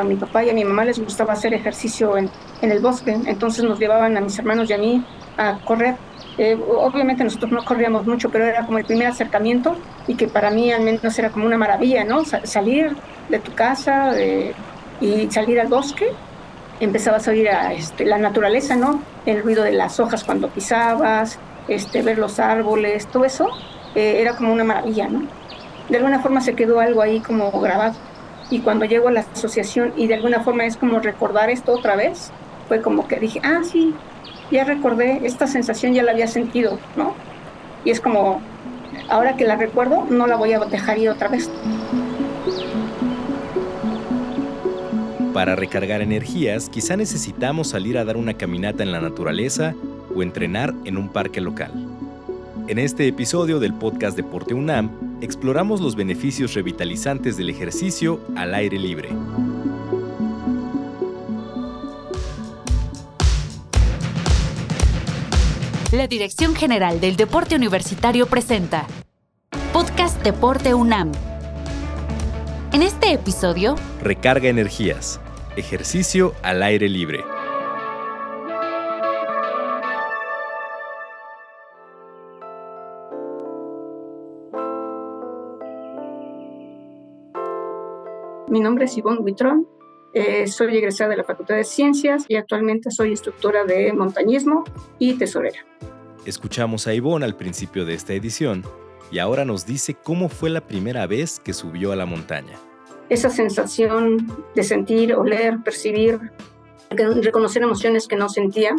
a mi papá y a mi mamá les gustaba hacer ejercicio en, en el bosque, entonces nos llevaban a mis hermanos y a mí a correr. Eh, obviamente nosotros no corríamos mucho, pero era como el primer acercamiento y que para mí al menos era como una maravilla, ¿no? salir de tu casa y salir al bosque, empezabas a oír a, este, la naturaleza, ¿no? El ruido de las hojas cuando pisabas, este, ver los árboles, todo eso eh, era como una maravilla, ¿no? De alguna forma se quedó algo ahí como grabado. Y cuando llego a la asociación y de alguna forma es como recordar esto otra vez, fue como que dije, ah, sí, ya recordé, esta sensación ya la había sentido, ¿no? Y es como, ahora que la recuerdo, no la voy a dejar ir otra vez. Para recargar energías, quizá necesitamos salir a dar una caminata en la naturaleza o entrenar en un parque local. En este episodio del podcast Deporte UNAM, exploramos los beneficios revitalizantes del ejercicio al aire libre. La Dirección General del Deporte Universitario presenta Podcast Deporte UNAM. En este episodio, Recarga energías. Ejercicio al aire libre. Mi nombre es Ivonne Huitrón, eh, soy egresada de la Facultad de Ciencias y actualmente soy instructora de montañismo y tesorera. Escuchamos a Ivonne al principio de esta edición y ahora nos dice cómo fue la primera vez que subió a la montaña. Esa sensación de sentir, oler, percibir, reconocer emociones que no sentía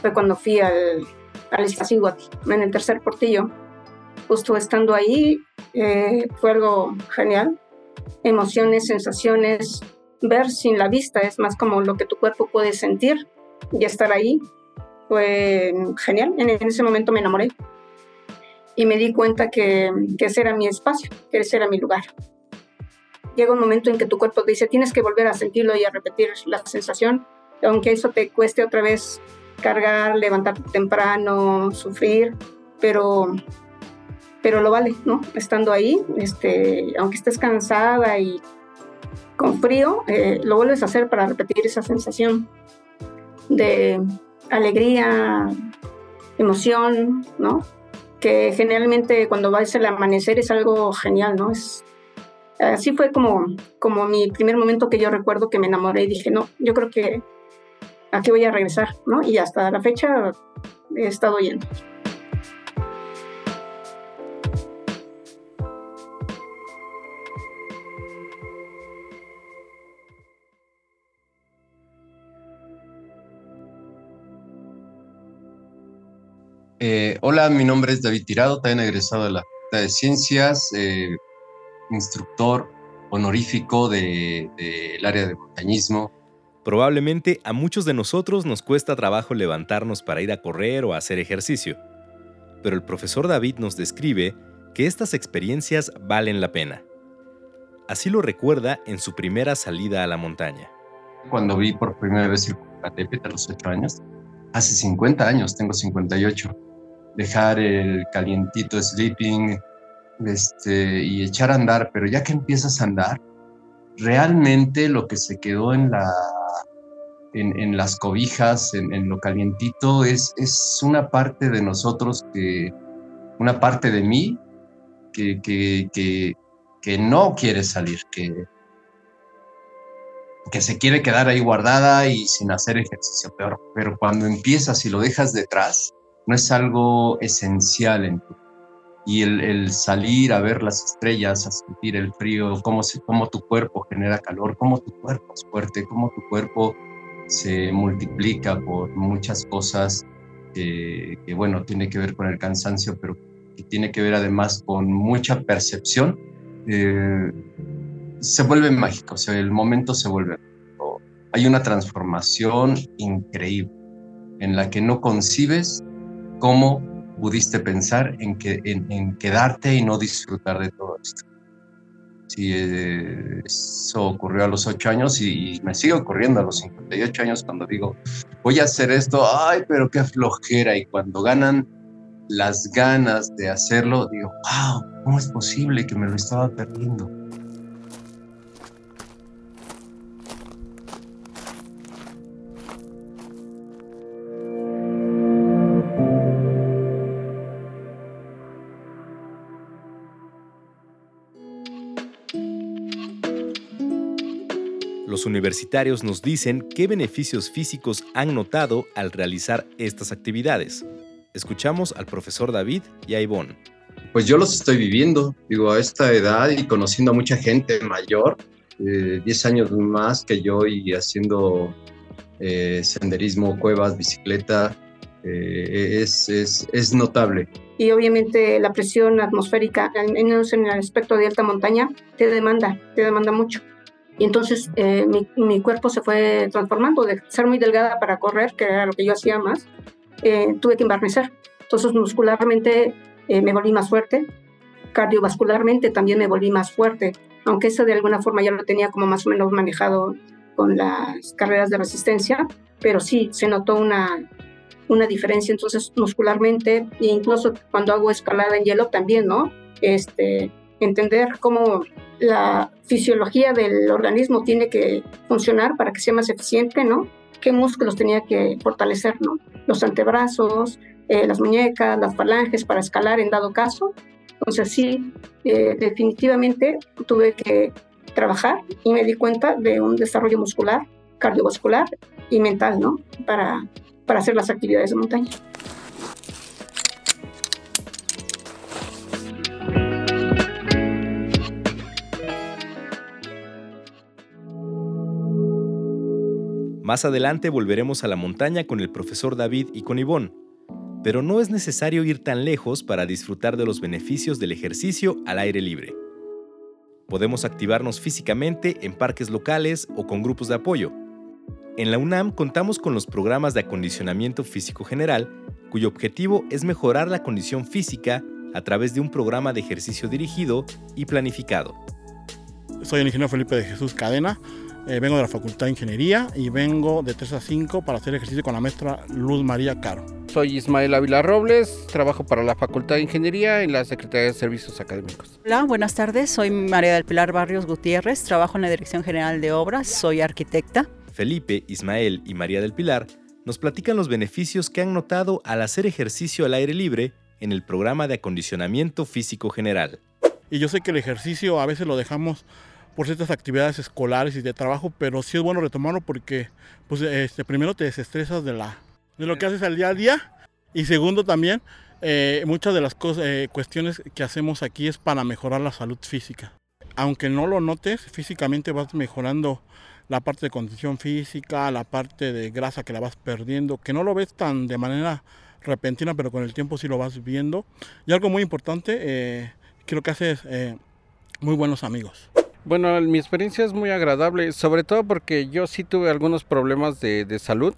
fue cuando fui al, al en el tercer portillo. Justo estando ahí eh, fue algo genial. Emociones, sensaciones, ver sin la vista, es más como lo que tu cuerpo puede sentir y estar ahí. Fue genial, en ese momento me enamoré y me di cuenta que, que ese era mi espacio, que ese era mi lugar. Llega un momento en que tu cuerpo dice, tienes que volver a sentirlo y a repetir la sensación, aunque eso te cueste otra vez cargar, levantarte temprano, sufrir, pero, pero lo vale, ¿no? Estando ahí, este, aunque estés cansada y con frío, eh, lo vuelves a hacer para repetir esa sensación de alegría, emoción, ¿no? Que generalmente cuando vais al amanecer es algo genial, ¿no? Es, así fue como, como mi primer momento que yo recuerdo que me enamoré y dije, no, yo creo que aquí voy a regresar, ¿no? Y hasta la fecha he estado yendo. Eh, hola, mi nombre es David Tirado, también egresado de la Facultad de Ciencias, eh, instructor honorífico del área de montañismo. Probablemente a muchos de nosotros nos cuesta trabajo levantarnos para ir a correr o hacer ejercicio, pero el profesor David nos describe que estas experiencias valen la pena. Así lo recuerda en su primera salida a la montaña. Cuando vi por primera vez el Popocatépetl a los 8 años, hace 50 años, tengo 58, dejar el calientito sleeping este, y echar a andar, pero ya que empiezas a andar, realmente lo que se quedó en, la, en, las cobijas, en, lo calientito, es, es una parte de nosotros, que, una parte de mí que, que, que, no quiere salir, que, que se quiere quedar ahí guardada y sin hacer ejercicio, pero, pero cuando empiezas y lo dejas detrás, no es algo esencial en tu y el, salir a ver las estrellas, a sentir el frío, cómo, cómo tu cuerpo genera calor, cómo tu cuerpo es fuerte, cómo tu cuerpo se multiplica por muchas cosas que, bueno, tiene que ver con el cansancio, pero que tiene que ver además con mucha percepción, eh, se vuelve mágico, o sea, el momento se vuelve Hay una transformación increíble en la que no concibes cómo pudiste pensar en, que, en, quedarte y no disfrutar de todo esto. Sí, eh, eso ocurrió a los ocho años y, me sigue ocurriendo a los 58 años cuando digo, voy a hacer esto, ay, pero qué flojera. Y cuando ganan las ganas de hacerlo, digo, wow, ¿cómo es posible que me lo estaba perdiendo? Universitarios nos dicen qué beneficios físicos han notado al realizar estas actividades. Escuchamos al profesor David y a Ivonne. Pues yo los estoy viviendo, digo, a esta edad y conociendo a mucha gente mayor, 10 eh, años más que yo y haciendo eh, senderismo, cuevas, bicicleta, eh, es, es, es, notable. Y obviamente la presión atmosférica, en, en el aspecto de alta montaña, te demanda, te demanda mucho. Y entonces mi, mi, cuerpo se fue transformando de ser muy delgada para correr, que era lo que yo hacía más, tuve que embarnecer. Entonces muscularmente me volví más fuerte, cardiovascularmente también me volví más fuerte, aunque eso de alguna forma ya lo tenía como más o menos manejado con las carreras de resistencia, pero sí se notó una, una diferencia entonces muscularmente e incluso cuando hago escalada en hielo también, ¿no? Este, entender cómo la fisiología del organismo tiene que funcionar para que sea más eficiente, ¿no? ¿Qué músculos tenía que fortalecer, ¿no? Los antebrazos, eh, las muñecas, las falanges para escalar en dado caso, entonces sí, eh, definitivamente tuve que trabajar y me di cuenta de un desarrollo muscular, cardiovascular y mental, ¿no? Para, para hacer las actividades de montaña. Más adelante volveremos a la montaña con el profesor David y con Ivonne pero no es necesario ir tan lejos para disfrutar de los beneficios del ejercicio al aire libre. Podemos activarnos físicamente en parques locales o con grupos de apoyo. En la UNAM contamos con los programas de acondicionamiento físico general, cuyo objetivo es mejorar la condición física a través de un programa de ejercicio dirigido y planificado. Soy el ingeniero Felipe de Jesús Cadena, eh, vengo de la Facultad de Ingeniería y vengo de 3 a 5 para hacer ejercicio con la maestra Luz María Caro. Soy Ismael Ávila Robles, trabajo para la Facultad de Ingeniería en la Secretaría de Servicios Académicos. Hola, buenas tardes. Soy María del Pilar Barrios Gutiérrez, trabajo en la Dirección General de Obras, soy arquitecta. Felipe, Ismael y María del Pilar nos platican los beneficios que han notado al hacer ejercicio al aire libre en el programa de acondicionamiento físico general. Y yo sé que el ejercicio a veces lo dejamos por ciertas actividades escolares y de trabajo, pero sí es bueno retomarlo porque pues, este, primero te desestresas de la, de lo que haces al día a día. Y segundo también, eh, muchas de las cosas, eh, cuestiones que hacemos aquí es para mejorar la salud física. Aunque no lo notes, físicamente vas mejorando la parte de condición física, la parte de grasa que la vas perdiendo, que no lo ves tan de manera repentina, pero con el tiempo sí lo vas viendo. Y algo muy importante, eh, creo que haces muy buenos amigos. Bueno, mi experiencia es muy agradable, sobre todo porque yo sí tuve algunos problemas de, de salud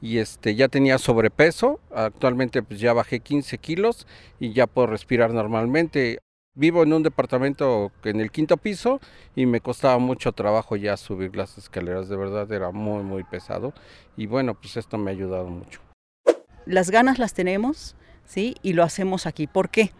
y este ya tenía sobrepeso, actualmente pues ya bajé 15 kilos y ya puedo respirar normalmente. Vivo en un departamento en el quinto piso y me costaba mucho trabajo ya subir las escaleras, de verdad era muy muy pesado y bueno, pues esto me ha ayudado mucho. Las ganas las tenemos, ¿sí? Y lo hacemos aquí. ¿Por qué?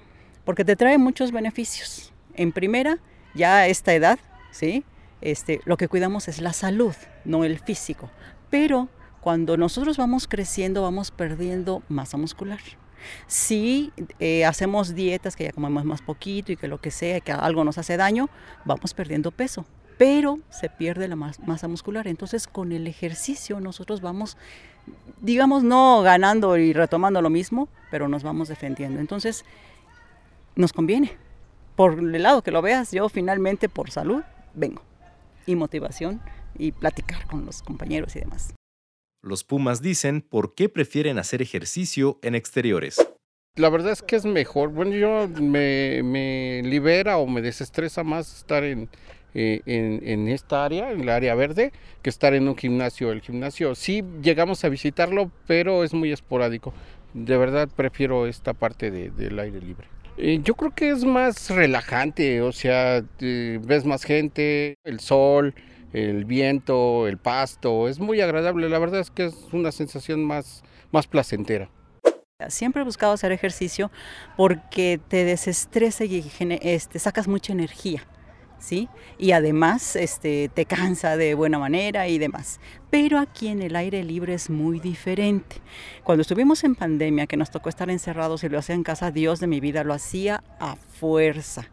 Porque te trae muchos beneficios. En primera, ya a esta edad, ¿sí? Este, lo que cuidamos es la salud, no el físico. Pero cuando nosotros vamos creciendo, vamos perdiendo masa muscular. Si eh, hacemos dietas que ya comemos más poquito y que lo que sea, que algo nos hace daño, vamos perdiendo peso, pero se pierde la masa muscular. Entonces con el ejercicio nosotros vamos, digamos, no ganando y retomando lo mismo, pero nos vamos defendiendo. Entonces nos conviene. Por el lado que lo veas, yo finalmente por salud vengo y motivación y platicar con los compañeros y demás. Los Pumas dicen por qué prefieren hacer ejercicio en exteriores. La verdad es que es mejor. Bueno, yo me, libera o me desestresa más estar en, eh, en, en, esta área, en la área verde, que estar en un gimnasio. El gimnasio sí llegamos a visitarlo, pero es muy esporádico. De verdad prefiero esta parte del aire libre. Eh, yo creo que es más relajante, o sea, ves más gente, el sol, el viento, el pasto, es muy agradable, la verdad es que es una sensación más, más placentera. Siempre he buscado hacer ejercicio porque te desestresa y este, sacas mucha energía. ¿Sí? Y además este, te cansa de buena manera y demás. Pero aquí en el aire libre es muy diferente. Cuando estuvimos en pandemia, que nos tocó estar encerrados y lo hacía en casa, Dios de mi vida lo hacía a fuerza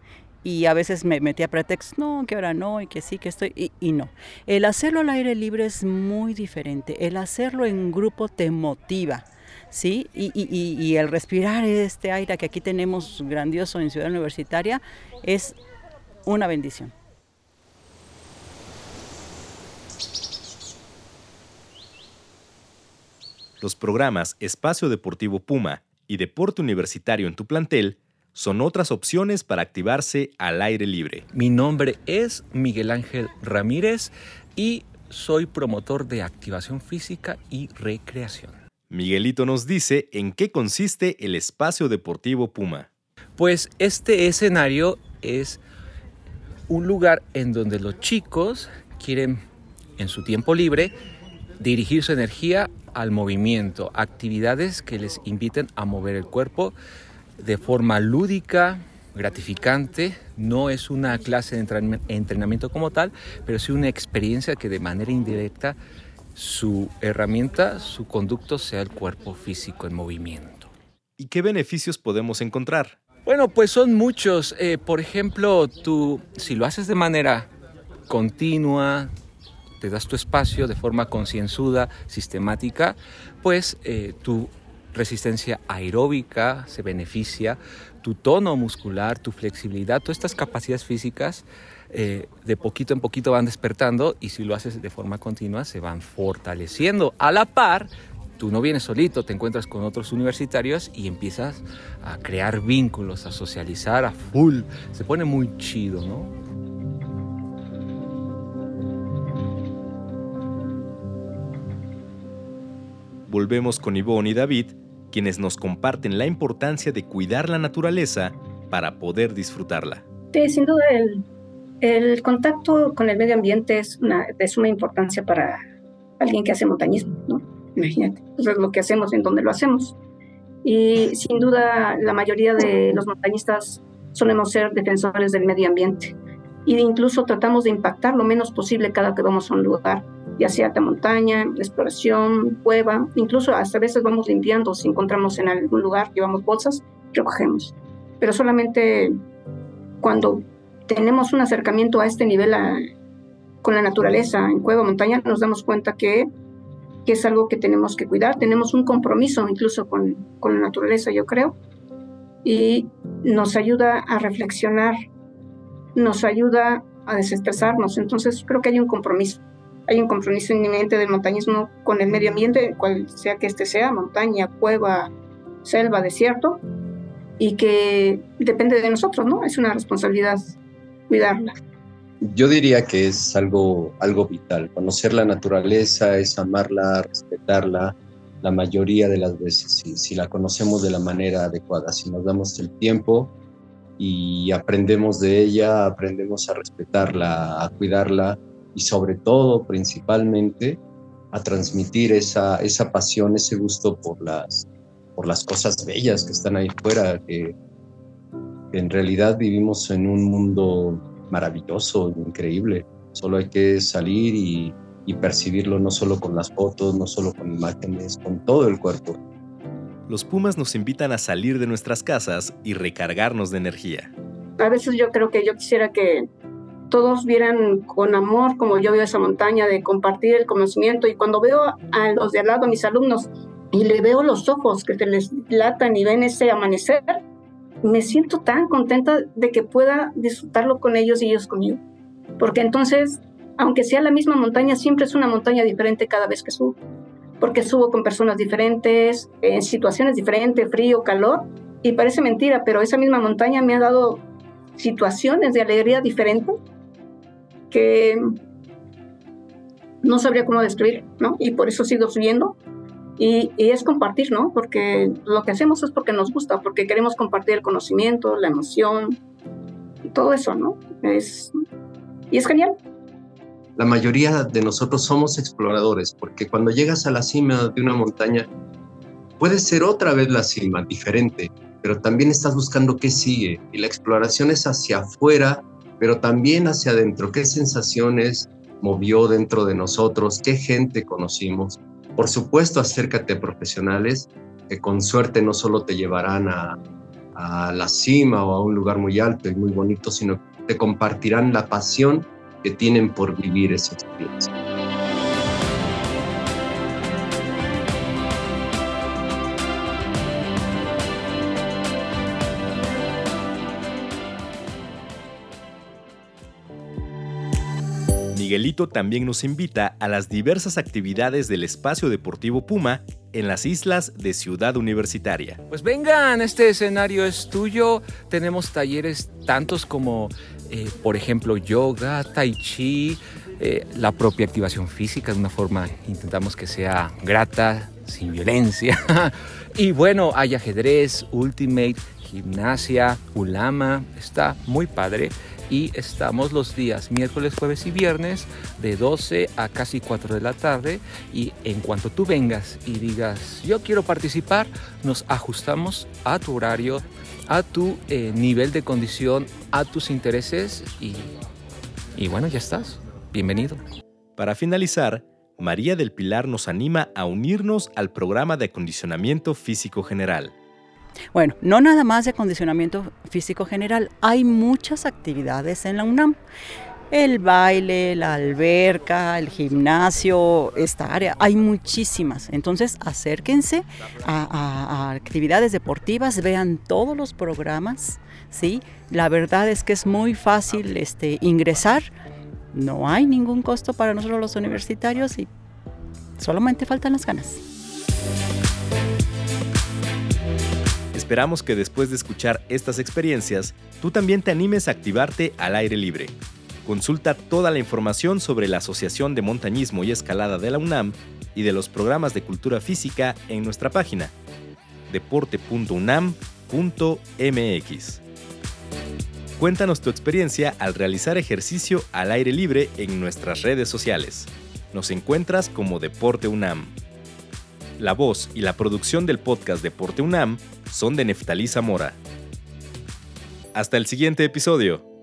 y a veces me metía pretextos, no, que ahora no, y que sí, que estoy, y, no. El hacerlo al aire libre es muy diferente, el hacerlo en grupo te motiva. ¿Sí? Y, y, y el respirar este aire que aquí tenemos grandioso en Ciudad Universitaria es una bendición. Los programas Espacio Deportivo Puma y Deporte Universitario en tu plantel son otras opciones para activarse al aire libre. Mi nombre es Miguel Ángel Ramírez y soy promotor de activación física y recreación. Miguelito nos dice en qué consiste el Espacio Deportivo Puma. Pues este escenario es un lugar en donde los chicos quieren en su tiempo libre dirigir su energía al movimiento, actividades que les inviten a mover el cuerpo de forma lúdica, gratificante. No es una clase de entrenamiento como tal, pero sí una experiencia que de manera indirecta su herramienta, su conducto sea el cuerpo físico en movimiento. ¿Y qué beneficios podemos encontrar? Bueno, pues son muchos. Eh, por ejemplo, tú, si lo haces de manera continua, te das tu espacio de forma concienzuda, sistemática, pues eh, tu resistencia aeróbica se beneficia, tu tono muscular, tu flexibilidad, todas estas capacidades físicas eh, de poquito en poquito van despertando y si lo haces de forma continua se van fortaleciendo. A la par, tú no vienes solito, te encuentras con otros universitarios y empiezas a crear vínculos, a socializar a full. Se pone muy chido, ¿no? volvemos con Ivonne y David, quienes nos comparten la importancia de cuidar la naturaleza para poder disfrutarla. Sí, sin duda el, el contacto con el medio ambiente es una, de suma importancia para alguien que hace montañismo, ¿no? Imagínate, eso es lo que hacemos en donde lo hacemos. Y sin duda la mayoría de los montañistas solemos ser defensores del medio ambiente. Y incluso tratamos de impactar lo menos posible cada que vamos a un lugar ya sea de montaña, exploración, cueva, incluso hasta veces vamos limpiando, si encontramos en algún lugar, llevamos bolsas, recogemos. Pero solamente cuando tenemos un acercamiento a este nivel con la naturaleza, en cueva, montaña, nos damos cuenta que, que, es algo que tenemos que cuidar, tenemos un compromiso incluso con, con la naturaleza, yo creo, y nos ayuda a reflexionar, nos ayuda a desestresarnos, entonces creo que hay un compromiso hay un compromiso inminente del montañismo con el medio ambiente, cual sea que este sea, montaña, cueva, selva, desierto, y que depende de nosotros, ¿no? Es una responsabilidad cuidarla. Yo diría que es algo, algo vital. Conocer la naturaleza es amarla, respetarla, la mayoría de las veces, si, la conocemos de la manera adecuada, si nos damos el tiempo y aprendemos de ella, aprendemos a respetarla, a cuidarla, y sobre todo, principalmente, a transmitir esa, esa pasión, ese gusto por las, por las cosas bellas que están ahí fuera, que, en realidad vivimos en un mundo maravilloso, increíble. Solo hay que salir y, y percibirlo no solo con las fotos, no solo con imágenes, con todo el cuerpo. Los Pumas nos invitan a salir de nuestras casas y recargarnos de energía. A veces yo creo que yo quisiera que todos vieran con amor como yo veo esa montaña, de compartir el conocimiento. Y cuando veo a los de al lado, a mis alumnos, y le veo los ojos que se les latan y ven ese amanecer, me siento tan contenta de que pueda disfrutarlo con ellos y ellos conmigo. Porque entonces, aunque sea la misma montaña, siempre es una montaña diferente cada vez que subo. Porque subo con personas diferentes, en situaciones diferentes, frío, calor. Y parece mentira, pero esa misma montaña me ha dado situaciones de alegría diferentes que no sabría cómo describir, ¿no? Y por eso sigo subiendo. Y, es compartir, ¿no? Porque lo que hacemos es porque nos gusta, porque queremos compartir el conocimiento, la emoción, todo eso, ¿no? Es, y es genial. La mayoría de nosotros somos exploradores, porque cuando llegas a la cima de una montaña, puede ser otra vez la cima, diferente, pero también estás buscando qué sigue. Y la exploración es hacia afuera pero también hacia adentro, qué sensaciones movió dentro de nosotros, qué gente conocimos. Por supuesto, acércate a profesionales que con suerte no solo te llevarán a, la cima o a un lugar muy alto y muy bonito, sino te compartirán la pasión que tienen por vivir esa experiencia. Miguelito también nos invita a las diversas actividades del espacio deportivo Puma en las islas de Ciudad Universitaria. Pues vengan, este escenario es tuyo. Tenemos talleres tantos como, eh, por ejemplo, yoga, tai chi, eh, la propia activación física de una forma, intentamos que sea grata, sin violencia. y bueno, hay ajedrez, ultimate, gimnasia, ulama, está muy padre y estamos los días miércoles, jueves y viernes de 12 a casi 4 de la tarde y en cuanto tú vengas y digas yo quiero participar, nos ajustamos a tu horario, a tu eh, nivel de condición, a tus intereses y, y bueno, ya estás. Bienvenido. Para finalizar, María del Pilar nos anima a unirnos al programa de acondicionamiento físico general. Bueno, no nada más de acondicionamiento físico general, hay muchas actividades en la UNAM. El baile, la alberca, el gimnasio, esta área, hay muchísimas. Entonces acérquense a, actividades deportivas, vean todos los programas, ¿sí? La verdad es que es muy fácil este, ingresar, no hay ningún costo para nosotros los universitarios y solamente faltan las ganas. Esperamos que después de escuchar estas experiencias, tú también te animes a activarte al aire libre. Consulta toda la información sobre la Asociación de Montañismo y Escalada de la UNAM y de los programas de cultura física en nuestra página deporte.unam.mx. Cuéntanos tu experiencia al realizar ejercicio al aire libre en nuestras redes sociales. Nos encuentras como Deporte UNAM. La voz y la producción del podcast Deporte UNAM son de Neftalí Zamora. Hasta el siguiente episodio.